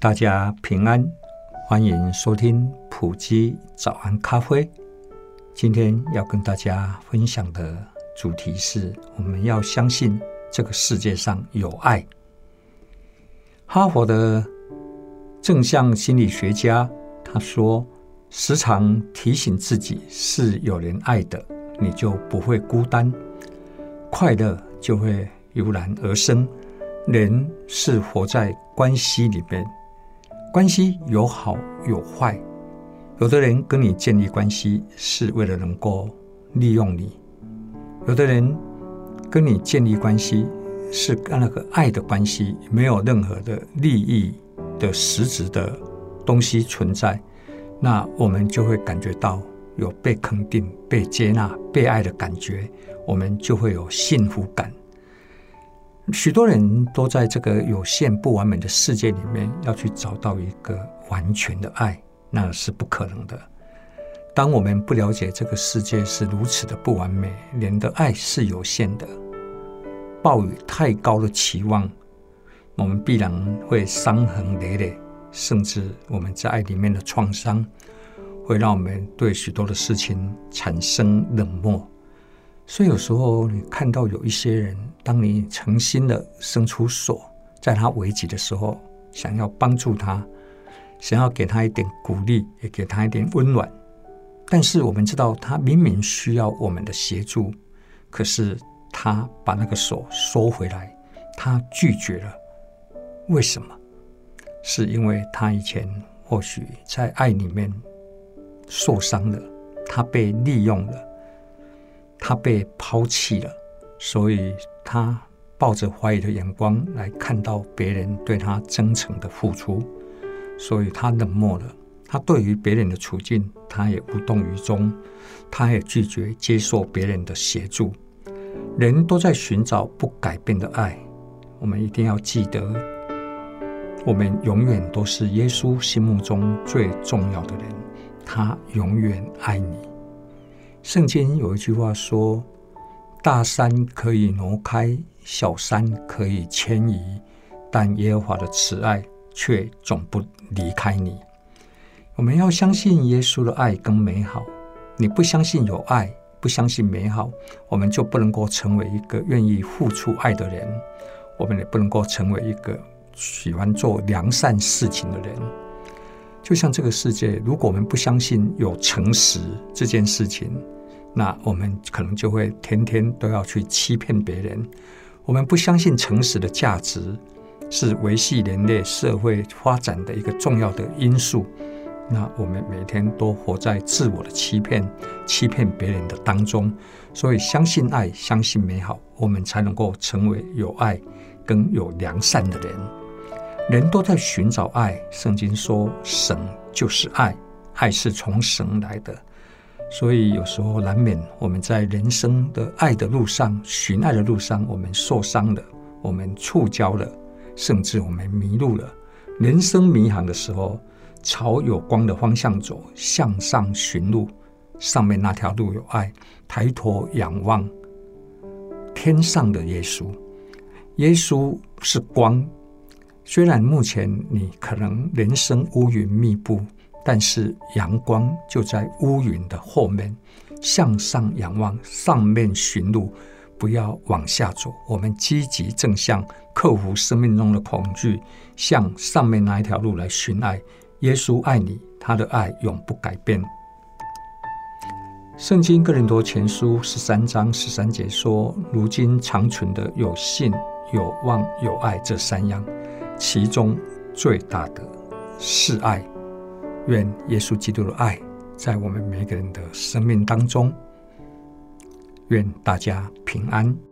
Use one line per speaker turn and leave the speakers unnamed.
大家平安，欢迎收听普基早安咖啡。今天要跟大家分享的主题是：我们要相信这个世界上有爱。哈佛的正向心理学家他说：“时常提醒自己是有人爱的，你就不会孤单，快乐就会油然而生。人是活在关系里面。”关系有好有坏，有的人跟你建立关系是为了能够利用你，有的人跟你建立关系是跟那个爱的关系，没有任何的利益的实质的东西存在，那我们就会感觉到有被肯定、被接纳、被爱的感觉，我们就会有幸福感。许多人都在这个有限不完美的世界里面，要去找到一个完全的爱，那是不可能的。当我们不了解这个世界是如此的不完美，人的爱是有限的，抱有太高的期望，我们必然会伤痕累累，甚至我们在爱里面的创伤，会让我们对许多的事情产生冷漠。所以有时候你看到有一些人，当你诚心的伸出手，在他危急的时候，想要帮助他，想要给他一点鼓励，也给他一点温暖。但是我们知道，他明明需要我们的协助，可是他把那个手收回来，他拒绝了。为什么？是因为他以前或许在爱里面受伤了，他被利用了。他被抛弃了，所以他抱着怀疑的眼光来看到别人对他真诚的付出，所以他冷漠了。他对于别人的处境，他也无动于衷，他也拒绝接受别人的协助。人都在寻找不改变的爱，我们一定要记得，我们永远都是耶稣心目中最重要的人，他永远爱你。圣经有一句话说：“大山可以挪开，小山可以迁移，但耶和华的慈爱却总不离开你。”我们要相信耶稣的爱跟美好。你不相信有爱，不相信美好，我们就不能够成为一个愿意付出爱的人。我们也不能够成为一个喜欢做良善事情的人。就像这个世界，如果我们不相信有诚实这件事情，那我们可能就会天天都要去欺骗别人。我们不相信诚实的价值是维系人类社会发展的一个重要的因素。那我们每天都活在自我的欺骗、欺骗别人的当中。所以，相信爱，相信美好，我们才能够成为有爱跟有良善的人。人都在寻找爱，圣经说神就是爱，爱是从神来的。所以有时候难免我们在人生的爱的路上、寻爱的路上，我们受伤了，我们触礁了，甚至我们迷路了。人生迷航的时候，朝有光的方向走，向上寻路，上面那条路有爱。抬头仰望天上的耶稣，耶稣是光。虽然目前你可能人生乌云密布。但是阳光就在乌云的后面，向上仰望，上面寻路，不要往下走。我们积极正向，克服生命中的恐惧，向上面那一条路来寻爱。耶稣爱你，他的爱永不改变。圣经哥林多前书十三章十三节说：“如今长存的有信、有望、有爱这三样，其中最大的是爱。”愿耶稣基督的爱在我们每个人的生命当中。愿大家平安。